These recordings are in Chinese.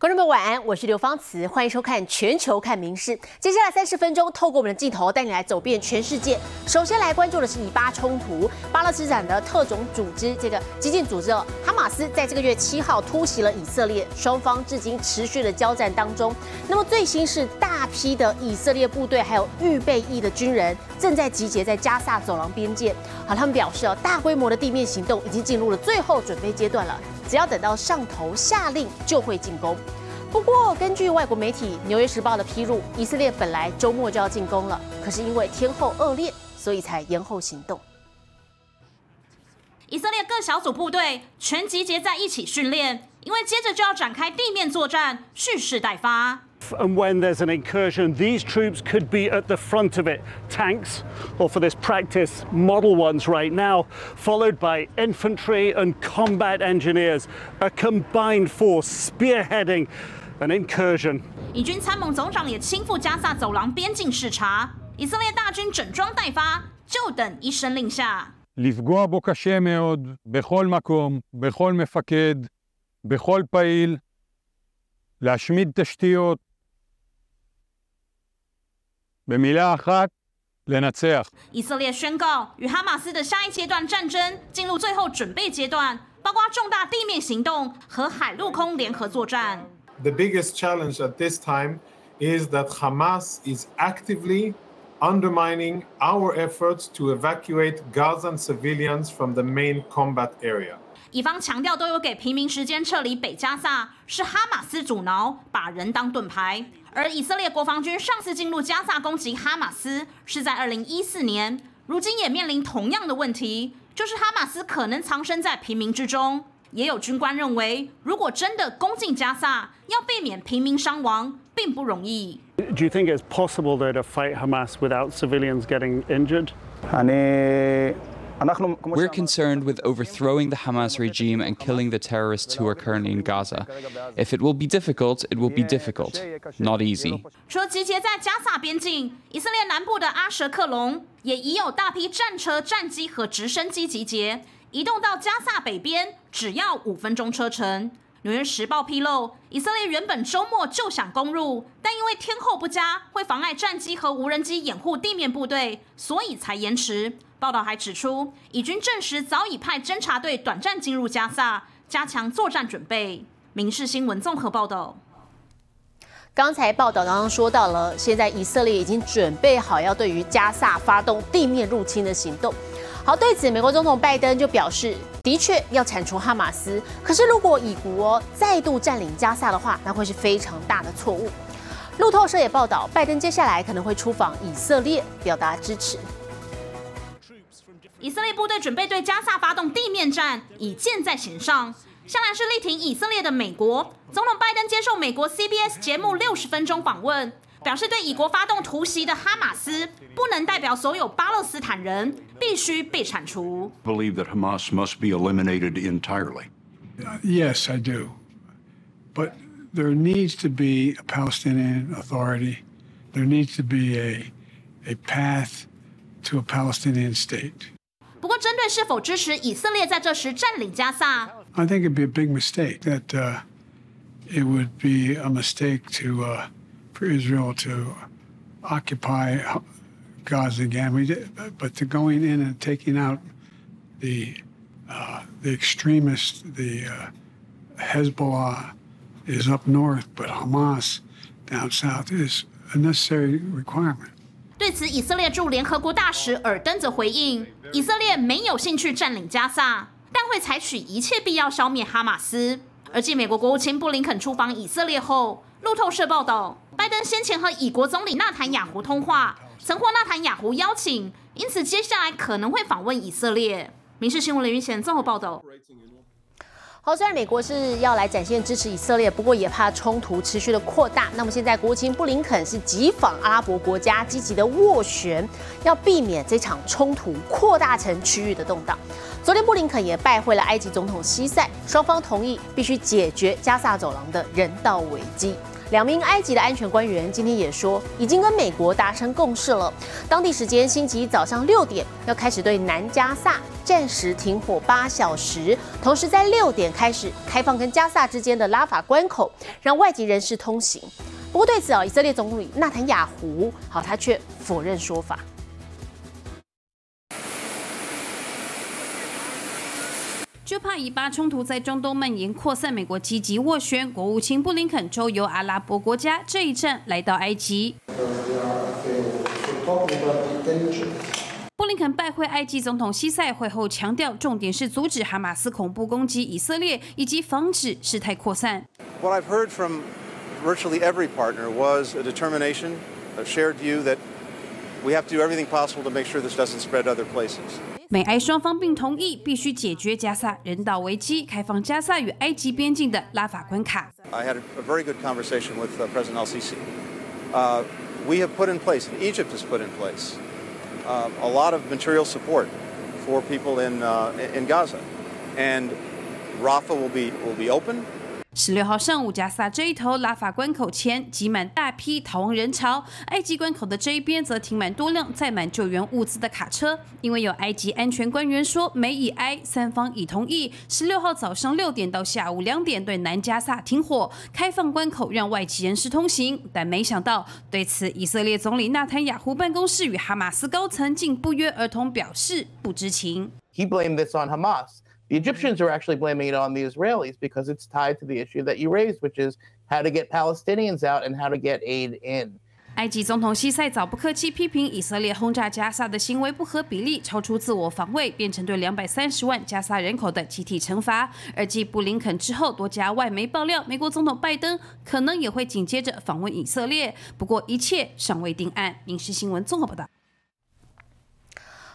观众朋友晚安，我是刘芳慈，欢迎收看《全球看名事》。接下来三十分钟，透过我们的镜头带你来走遍全世界。首先来关注的是以巴冲突，巴勒斯坦的特种组织这个激进组织，哈马斯在这个月七号突袭了以色列，双方至今持续的交战当中。那么最新是大批的以色列部队还有预备役的军人正在集结在加萨走廊边界。好，他们表示哦，大规模的地面行动已经进入了最后准备阶段了。只要等到上头下令，就会进攻。不过，根据外国媒体《纽约时报》的披露，以色列本来周末就要进攻了，可是因为天候恶劣，所以才延后行动。以色列各小组部队全集结在一起训练，因为接着就要展开地面作战，蓄势待发。And when there's an incursion, these troops could be at the front of it. Tanks, or for this practice, model ones right now, followed by infantry and combat engineers, a combined force spearheading an incursion. 以军参谋总长也亲赴加萨走廊边境视察，以色列大军整装待发，就等一声令下。 לפגוע בו קשה מאוד, בכל מקום, בכל מפקד, בכל פעיל, להשמיד תשתיות. במילה אחת, לנצח. 以色列宣告与哈马斯的下一阶段战争进入最后准备阶段，包括重大地面行动和海陆空联合作战。 The biggest challenge at this time is that Hamas is actively undermining our efforts to evacuate Gazan civilians from the main combat area. 以方强调都有给平民时间撤离北加萨，是哈马斯阻挠，把人当盾牌。 而以色列国防军上次进入加萨攻击哈马斯是在二零一四年，如今也面临同样的问题，就是哈马斯可能藏身在平民之中。也有军官认为，如果真的攻进加萨，要避免平民伤亡并不容易。Do you think it's possible though to fight Hamas without civilians getting injured? We're concerned with overthrowing the Hamas regime and killing the terrorists who are currently in Gaza. If it will be difficult, it will be difficult, not easy. 除了集结在加萨边境，以色列南部的阿什克隆也已有大批战车、战机和直升机集结，移动到加萨北边，只要五分钟车程。 纽约时报披露，以色列原本周末就想攻入，但因为天候不佳，会妨碍战机和无人机掩护地面部队，所以才延迟。报道还指出，以军证实早已派侦察队短暂进入加萨，加强作战准备。民事新闻综合报道。刚才报道刚刚说到了，现在以色列已经准备好要对于加萨发动地面入侵的行动。好，对此，美国总统拜登就表示，的确要铲除哈马斯。可是，如果以国再度占领加萨的话，那会是非常大的错误。路透社也报道，拜登接下来可能会出访以色列，表达支持。以色列部队准备对加萨发动地面战，已箭在弦上。向来是力挺以色列的美国总统拜登接受美国 CBS 节目六十分钟访问，表示对以国发动突袭的哈马斯不能代表所有巴勒斯坦人，必须被铲除。 believe that Hamas must be eliminated entirely. Yes, I do. But there needs to be a Palestinian Authority. There needs to be a, a path to a Palestinian state. 不过，针对是否支持以色列在这时占领加萨， I think it'd be a big mistake. That uh, it would be a mistake to uh, for Israel to occupy Gaza again. We did, but to going in and taking out the uh, the extremists, the uh, Hezbollah is up north, but Hamas down south is a necessary requirement. 对此，以色列驻联合国大使尔登则回应，以色列没有兴趣占领加萨，但会采取一切必要消灭哈马斯。而继美国国务卿布林肯出访以色列后，路透社报道， 拜登先前和以国总理纳坦雅胡通话，曾获纳坦雅胡邀请，因此接下来可能会访问以色列。民事新闻林云贤综合报道。好，虽然美国是要来展现支持以色列，不过也怕冲突持续的扩大。那么现在国务卿布林肯是急访阿拉伯国家，积极的斡旋，要避免这场冲突扩大成区域的动荡。昨天布林肯也拜会了埃及总统西塞，双方同意必须解决加萨走廊的人道危机。两名埃及的安全官员今天也说，已经跟美国达成共识了。当地时间星期一早上六点，要开始对南加萨暂时停火八小时，同时在六点开始开放跟加萨之间的拉法关口，让外籍人士通行。不过对此啊，以色列总理纳坦雅胡好，他却否认说法。就怕以巴冲突在中东蔓延扩散，美国积极斡旋，国务卿布林肯周游阿拉伯国家，这一站来到埃及。布林肯拜会埃及总统西塞会后强调，重点是阻止哈马斯恐怖攻击以色列，以及防止事态扩散。What I've heard from virtually every partner was a determination, a shared view that we have to do everything possible to make sure this doesn't spread other places. 美埃双方并同意必须解决加萨人道危机，开放加萨与埃及边境的拉法关卡。I had a, a very good conversation with uh, President Al-Sisi. Uh, we have put in place, and Egypt has put in place, uh, a lot of material support for people in uh, in Gaza, and Rafah will be will be open. 十六号上午，加萨这一头拉法关口前挤满大批逃亡人潮，埃及关口的这一边则停满多辆载满救援物资的卡车。因为有埃及安全官员说，美以埃三方已同意，十六号早上六点到下午两点对南加萨停火，开放关口让外籍人士通行。但没想到，对此以色列总理纳坦雅胡办公室与哈马斯高层竟不约而同表示不知情。He blamed this on Hamas. The Egyptians are actually blaming it on the Israelis because it's tied to the issue that you raised, which is how to get Palestinians out and how to get aid in. 埃及总统西塞早不客气批评以色列轰炸加萨的行为不合比例，超出自我防卫，变成对两百三十万加萨人口的集体惩罚。而继布林肯之后，多家外媒爆料，美国总统拜登可能也会紧接着访问以色列。不过一切尚未定案。民事新闻综合报道。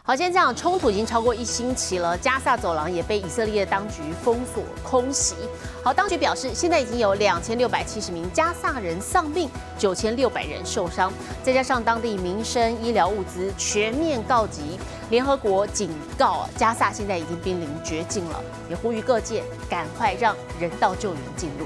好，现在这样冲突已经超过一星期了，加萨走廊也被以色列当局封锁空袭。好，当局表示，现在已经有两千六百七十名加萨人丧命，九千六百人受伤，再加上当地民生医疗物资全面告急。联合国警告，加萨现在已经濒临绝境了，也呼吁各界赶快让人道救援进入。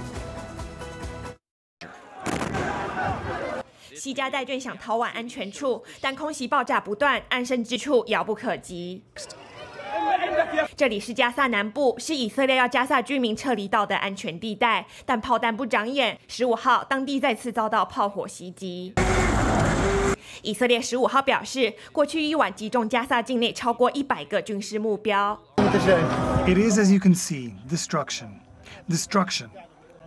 西家带眷想逃往安全处，但空袭爆炸不断，安身之处遥不可及。这里是加萨南部，是以色列要加萨居民撤离到的安全地带，但炮弹不长眼。十五号，当地再次遭到炮火袭击。以色列十五号表示，过去一晚击中加萨境内超过一百个军事目标。It is, as you can see, destruction. Destruction.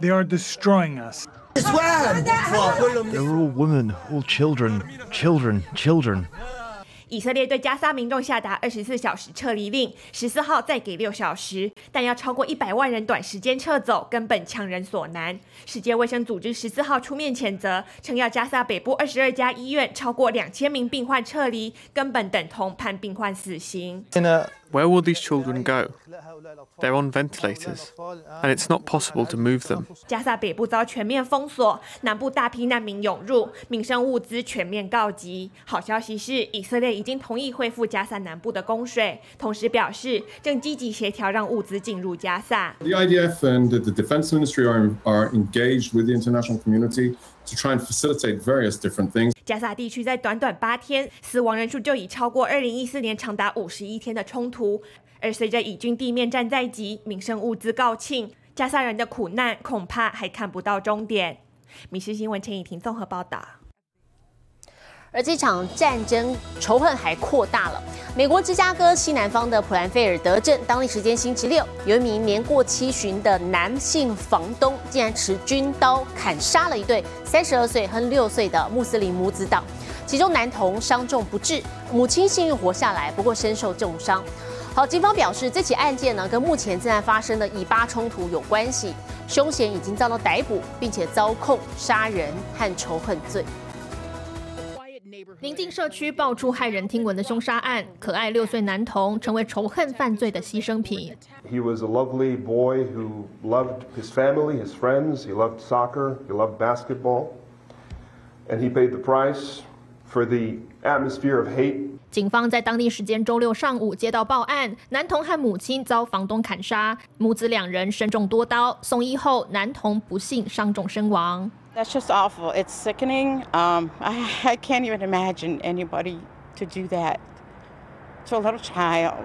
They are destroying us. They're all women, all children, children, children. 以色列对加沙民众下达二十四小时撤离令，十四号再给六小时，但要超过一百万人短时间撤走，根本强人所难。世界卫生组织十四号出面谴责，称要加沙北部二十二家医院超过两千名病患撤离，根本等同判病患死刑。Where will these children go? They're on ventilators, and it's not possible to move them. 加萨北部遭全面封锁，南部大批难民涌入，民生物资全面告急。好消息是，以色列已经同意恢复加萨南部的供水，同时表示正积极协调让物资进入加萨。 The IDF and the Defense Ministry are, are engaged with the international community to try and facilitate various different things. 加萨地区在短短八天，死亡人数就已超过二零一四年长达五十一天的冲突。而随着以军地面战在即，民生物资告罄，加萨人的苦难恐怕还看不到终点。米氏新闻陈以婷综合报道。而这场战争仇恨还扩大了。美国芝加哥西南方的普兰菲尔德镇，当地时间星期六，有一名年过七旬的男性房东，竟然持军刀砍杀了一对三十二岁和六岁的穆斯林母子档，其中男童伤重不治，母亲幸运活下来，不过身受重伤。好，警方表示，这起案件呢跟目前正在发生的以巴冲突有关系，凶嫌已经遭到逮捕，并且遭控杀人和仇恨罪。宁静社区爆出骇人听闻的凶杀案，可爱六岁男童成为仇恨犯罪的牺牲品。He was a lovely boy who loved his family, his friends, he loved soccer, he loved basketball, and he paid the price for the atmosphere of hate 警方在当地时间周六上午接到报案，男童和母亲遭房东砍杀，母子两人身中多刀，送医后男童不幸伤重身亡。That's just awful. It's sickening. Um, I, I can't even imagine anybody to do that to a little child.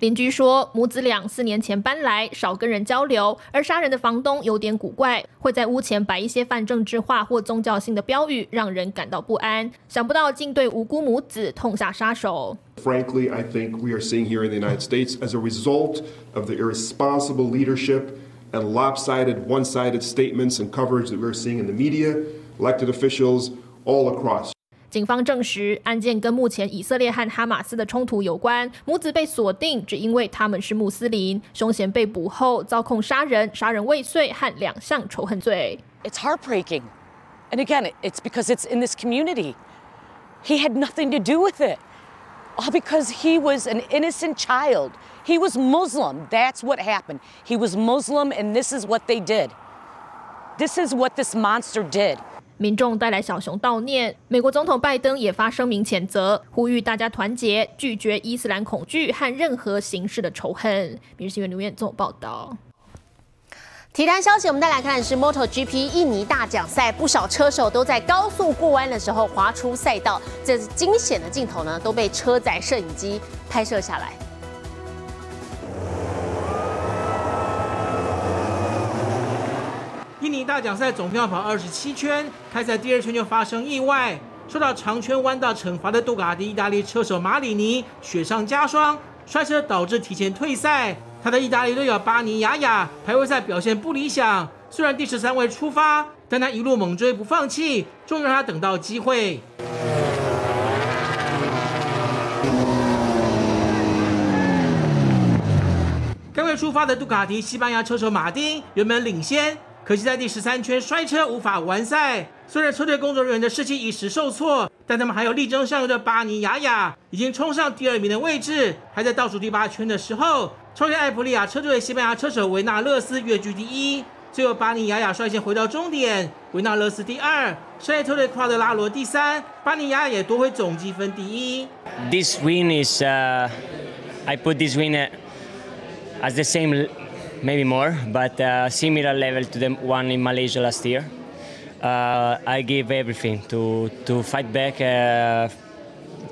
邻居说，母子俩四年前搬来，少跟人交流，而杀人的房东有点古怪，会在屋前摆一些泛政治化或宗教性的标语，让人感到不安。想不到竟对无辜母子痛下杀手。Frankly, I think we are seeing here in the United States as a result of the irresponsible leadership and lopsided, one sided statements and coverage that we're seeing in the media, elected officials all across. 警方证实，案件跟目前以色列和哈马斯的冲突有关。母子被锁定，只因为他们是穆斯林。凶嫌被捕后遭控杀人、杀人未遂和两项仇恨罪。It's heartbreaking, and again, it's because it's in this community. He had nothing to do with it, all because he was an innocent child. He was Muslim. That's what happened. He was Muslim, and this is what they did. This is what this monster did. 民众带来小熊悼念，美国总统拜登也发声明谴责，呼吁大家团结，拒绝伊斯兰恐惧和任何形式的仇恨。《明日新闻》留言总报道。体坛消息，我们再来看的是 MotoGP 印尼大奖赛，不少车手都在高速过弯的时候滑出赛道，这惊险的镜头呢都被车载摄影机拍摄下来。印尼大奖赛总票跑二十七圈，开赛第二圈就发生意外，受到长圈弯道惩罚的杜卡迪意大利车手马里尼雪上加霜，摔车导致提前退赛。他的意大利队友巴尼亚亚排位赛表现不理想，虽然第十三位出发，但他一路猛追不放弃，终于让他等到机会。刚刚出发的杜卡迪西班牙车手马丁原本领先。可惜在第十三圈摔车，无法完赛。虽然车队工作人员的士气一时受挫，但他们还有力争上游的巴尼雅亚已经冲上第二名的位置。还在倒数第八圈的时候，超越艾普利亚车队西班牙车手维纳勒斯跃居第一。最后巴尼雅亚率先回到终点，维纳勒斯第二，商业车队夸德拉罗第三，巴尼雅亚也夺回总积分第一。This win is, uh, I put this win as the same. maybe more, but uh, similar level to the one in Malaysia last year. Uh, I gave everything to to fight back uh,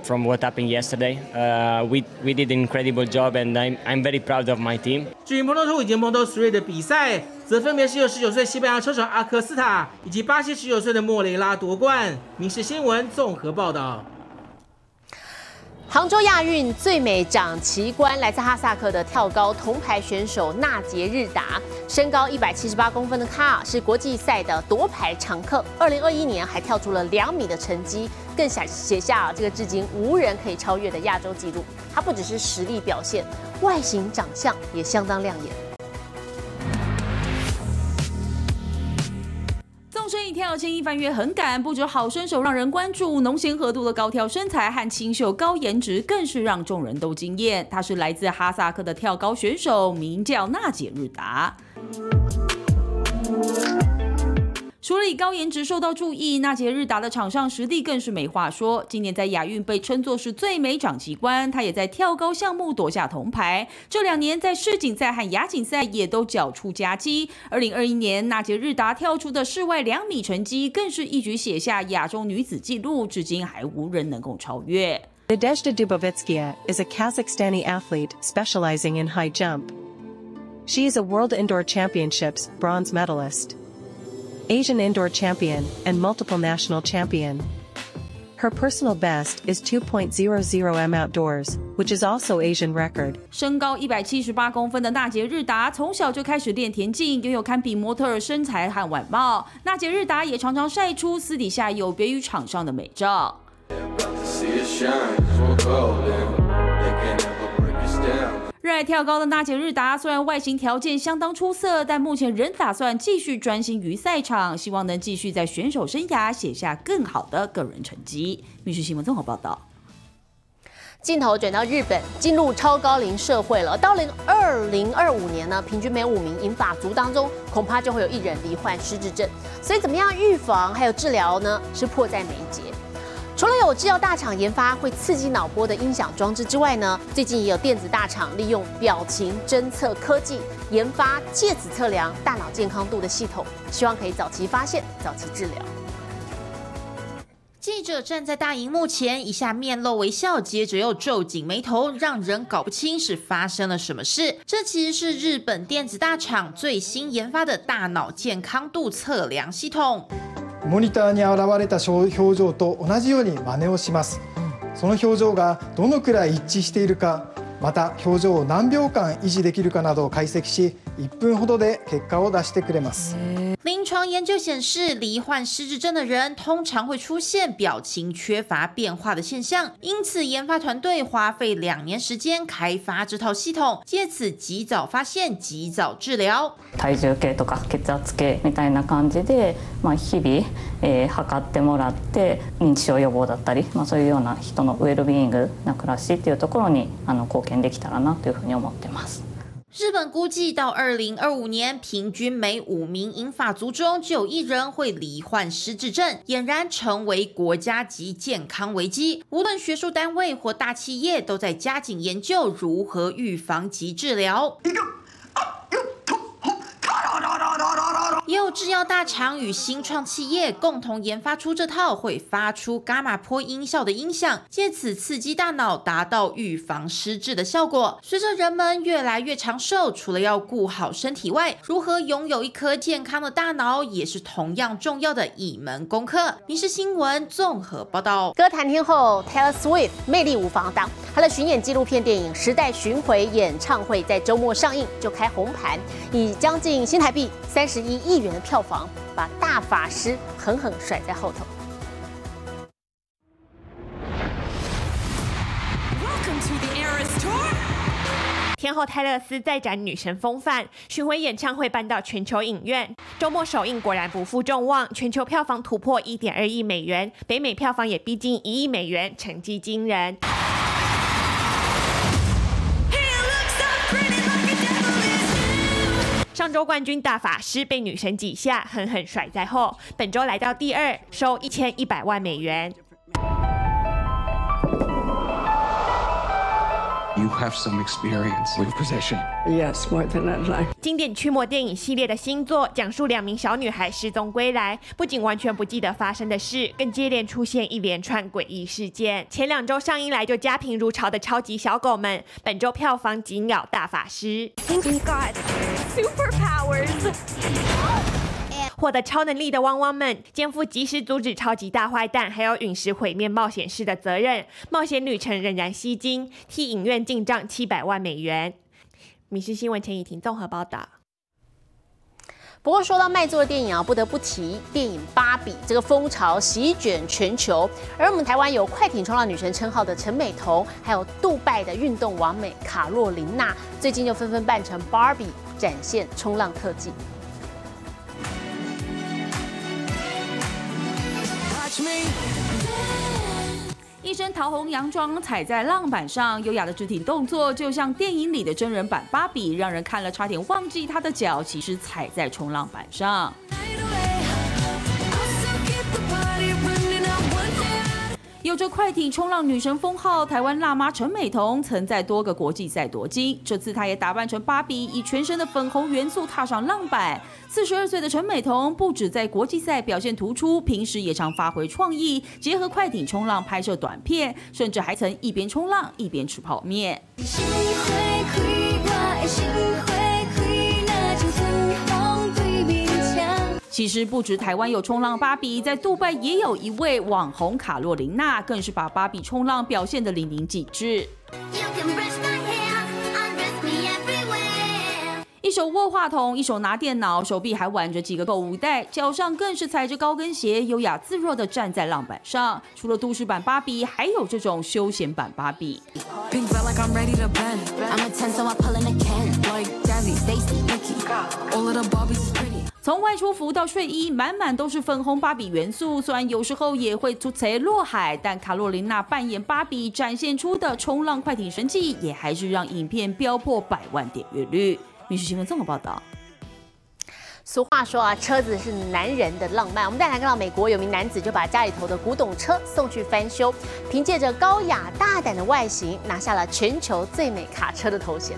from what happened yesterday. Uh, we we did an incredible job, and I'm I'm very proud of my team. 至于 Moto2 以及 Moto3 的比赛，则分别是由19岁西班牙车手阿科斯塔以及巴西19岁的莫雷拉夺冠。《民事新闻》综合报道。 杭州亚运最美掌旗官来自哈萨克的跳高铜牌选手纳杰日达，身高一百七十八公分的他，是国际赛的夺牌常客。二零二一年还跳出了两米的成绩，更写写下这个至今无人可以超越的亚洲纪录。他不只是实力表现，外形长相也相当亮眼。身一跳，轻易翻越横杆，不止好身手让人关注，浓咸合度的高挑身材和清秀高颜值更是让众人都惊艳。他是来自哈萨克的跳高选手，名叫娜姐日达。除了以高颜值受到注意，纳杰日达的场上实力更是没话说。今年在亚运被称作是最美长旗官，他也在跳高项目夺下铜牌。这两年在世锦赛和亚锦赛也都缴出佳绩。二零二一年，纳杰日达跳出的室外两米成绩，更是一举写下亚洲女子纪录，至今还无人能够超越。Nadezhda Dubovetskia is a Kazakhstani athlete specializing in high jump. She is a World Indoor Championships bronze medalist. Asian indoor champion, and multiple national champion. Her personal best is 2.00 m outdoors, which is also Asian record. 身高一百七十八公分的纳杰日达从小就开始练田径，拥有堪比模特儿身材和外貌。纳杰日达也常常晒出私底下有别于场上的美照。 热爱跳高的娜姐日达，虽然外形条件相当出色，但目前仍打算继续专心于赛场，希望能继续在选手生涯写下更好的个人成绩。密室新闻综合报道。镜头转到日本，进入超高龄社会了。到零二零二五年呢，平均每五名银发族当中，恐怕就会有一人罹患失智症。所以，怎么样预防还有治疗呢？是迫在眉睫。除了有制药大厂研发会刺激脑波的音响装置之外呢，最近也有电子大厂利用表情侦测科技研发借此测量大脑健康度的系统，希望可以早期发现、早期治疗。记者站在大荧幕前，一下面露微笑，接着又皱紧眉头，让人搞不清是发生了什么事。这其实是日本电子大厂最新研发的大脑健康度测量系统。モニターに現れた表情と同じように真似をします。その表情がどのくらい一致しているか、また表情を何秒間維持できるかなどを解析し、1分ほどで結果を出してくれます。临床研究显示，罹患失智症的人通常会出现表情缺乏变化的现象，因此研发团队花费两年时间开发这套系统，借此及早发现、及早治疗。体重計とか血圧計みたいな感じで、まあ日々、えー、測ってもらって認知症予防だったり、まあそういうような人のウェルビーイングな暮らしっていうところにあの貢献できたらなというふうに思ってます。 日本估计到二零二五年，平均每五名英法族中就有一人会罹患失智症，俨然成为国家级健康危机。无论学术单位或大企业，都在加紧研究如何预防及治疗。也有制药大厂与新创企业共同研发出这套会发出伽马波音效的音响，借此刺激大脑，达到预防失智的效果。随着人们越来越长寿，除了要顾好身体外，如何拥有一颗健康的大脑，也是同样重要的一门功课。《民事新闻》综合报道。歌坛天后 Taylor Swift 魅力无防挡，她的巡演纪录片电影《时代巡回演唱会》在周末上映就开红盘，以将近新台币三十一亿。亿元的票房，把大法师狠狠甩在后头。天后泰勒斯再展女神风范，巡回演唱会搬到全球影院，周末首映果然不负众望，全球票房突破一点二亿美元，北美票房也逼近一亿美元，成绩惊人。上周冠军大法师被女神几下，狠狠甩在后。本周来到第二，收一千一百万美元。You have some experience with possession. Yes, more than I'd like. 经典驱魔电影系列的新作，讲述两名小女孩失踪归来，不仅完全不记得发生的事，更接连出现一连串诡异事件。前两周上映来就家贫如潮的超级小狗们，本周票房紧咬大法师。Thank you God, superpowers. 获得超能力的汪汪们肩负及时阻止超级大坏蛋，还有陨石毁灭冒险师的责任。冒险旅程仍然吸睛，替影院进账七百万美元。米氏新闻陈以婷综合报道。不过说到卖座的电影啊，不得不提电影《芭比》，这个风潮席卷全球。而我们台湾有快艇冲浪女神称号的陈美彤，还有杜拜的运动王美卡洛琳娜，最近就纷纷扮成芭比，展现冲浪特技。一身桃红洋装，踩在浪板上，优雅的肢体动作，就像电影里的真人版芭比，让人看了差点忘记她的脚其实踩在冲浪板上。有着快艇冲浪女神封号，台湾辣妈陈美彤曾在多个国际赛夺金。这次她也打扮成芭比，以全身的粉红元素踏上浪板。四十二岁的陈美彤不止在国际赛表现突出，平时也常发挥创意，结合快艇冲浪拍摄短片，甚至还曾一边冲浪一边吃泡面。其实不止台湾有冲浪芭比，在杜拜也有一位网红卡洛琳娜，更是把芭比冲浪表现得淋漓尽致。一手握话筒，一手拿电脑，手臂还挽着几个购物袋，脚上更是踩着高跟鞋，优雅自若地站在浪板上。除了都市版芭比，还有这种休闲版芭比。从外出服到睡衣，满满都是粉红芭比元素。虽然有时候也会出贼落海，但卡洛琳娜扮演芭比展现出的冲浪快艇神技，也还是让影片飙破百万点阅率。民事新闻综合报道。俗话说啊，车子是男人的浪漫。我们再来看到美国有名男子就把家里头的古董车送去翻修，凭借着高雅大胆的外形，拿下了全球最美卡车的头衔。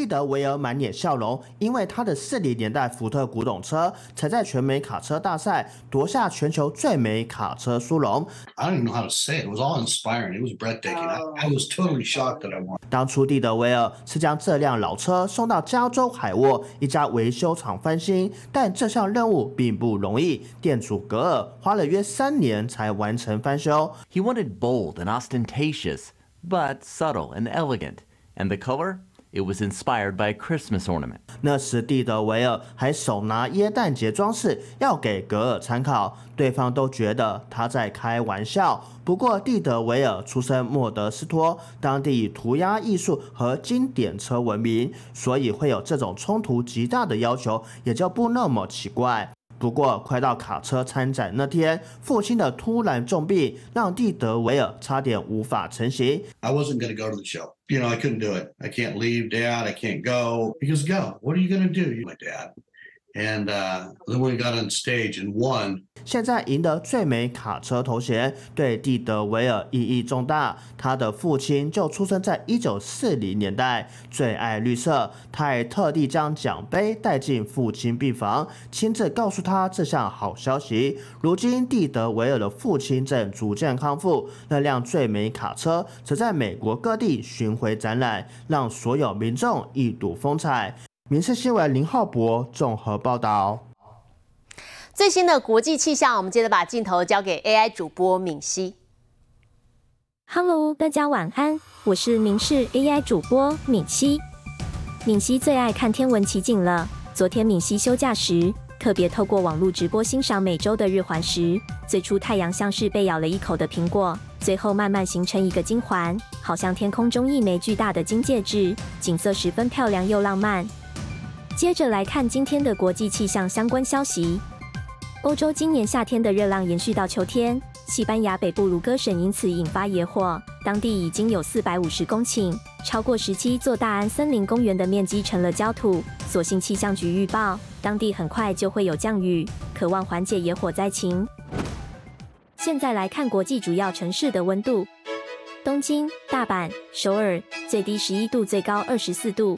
蒂德维尔满脸笑容，因为他的四零年代福特古董车才在全美卡车大赛夺下全球最美卡车殊荣。I don't even know how to say it. It was all inspiring. It was breathtaking. I, I was totally shocked that I won. 当初蒂德维尔是将这辆老车送到加州海沃一家维修厂翻新，但这项任务并不容易，店主格尔花了约三年才完成翻修。He wanted bold and ostentatious, but subtle and elegant. And the color? It was inspired by a Christmas ornament. 那时蒂德维尔还手拿耶诞节装饰要给格尔参考，对方都觉得他在开玩笑。不过蒂德维尔出身莫德斯托，当地以涂鸦艺术和经典车闻名，所以会有这种冲突极大的要求，也就不那么奇怪。不过，快到卡车参展那天，父亲的突然重病让蒂德维尔差点无法成行。I wasn't going to go to the show. You know, I couldn't do it. I can't leave dad. I can't go. He goes, go. What are you going to do? you my dad. And then we got on stage and won. 现在赢得最美卡车头衔，对蒂德维尔意义重大。他的父亲就出生在一九四零年代，最爱绿色。他还特地将奖杯带进父亲病房，亲自告诉他这项好消息。如今，蒂德维尔的父亲正逐渐康复，那辆最美卡车则在美国各地巡回展览，让所有民众一睹风采。民事新闻林浩博综合报道。最新的国际气象，我们接着把镜头交给 AI 主播敏熙。Hello，大家晚安，我是明视 AI 主播敏熙。敏熙最爱看天文奇景了。昨天敏熙休假时，特别透过网络直播欣赏美洲的日环食。最初太阳像是被咬了一口的苹果，最后慢慢形成一个金环，好像天空中一枚巨大的金戒指，景色十分漂亮又浪漫。接着来看今天的国际气象相关消息。欧洲今年夏天的热浪延续到秋天，西班牙北部卢戈省因此引发野火，当地已经有四百五十公顷，超过十七座大安森林公园的面积成了焦土。所幸气象局预报，当地很快就会有降雨，渴望缓解野火灾情。现在来看国际主要城市的温度：东京、大阪、首尔，最低十一度，最高二十四度；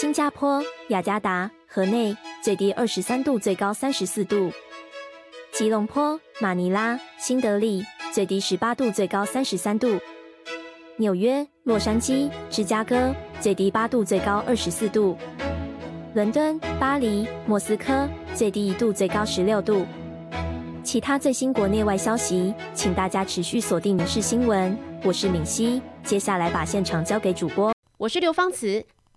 新加坡、雅加达、河内。最低二十三度，最高三十四度。吉隆坡、马尼拉、新德里最低十八度，最高三十三度。纽约、洛杉矶、芝加哥最低八度，最高二十四度。伦敦、巴黎、莫斯科最低一度，最高十六度。其他最新国内外消息，请大家持续锁定《民事新闻》。我是敏熙，接下来把现场交给主播，我是刘芳慈。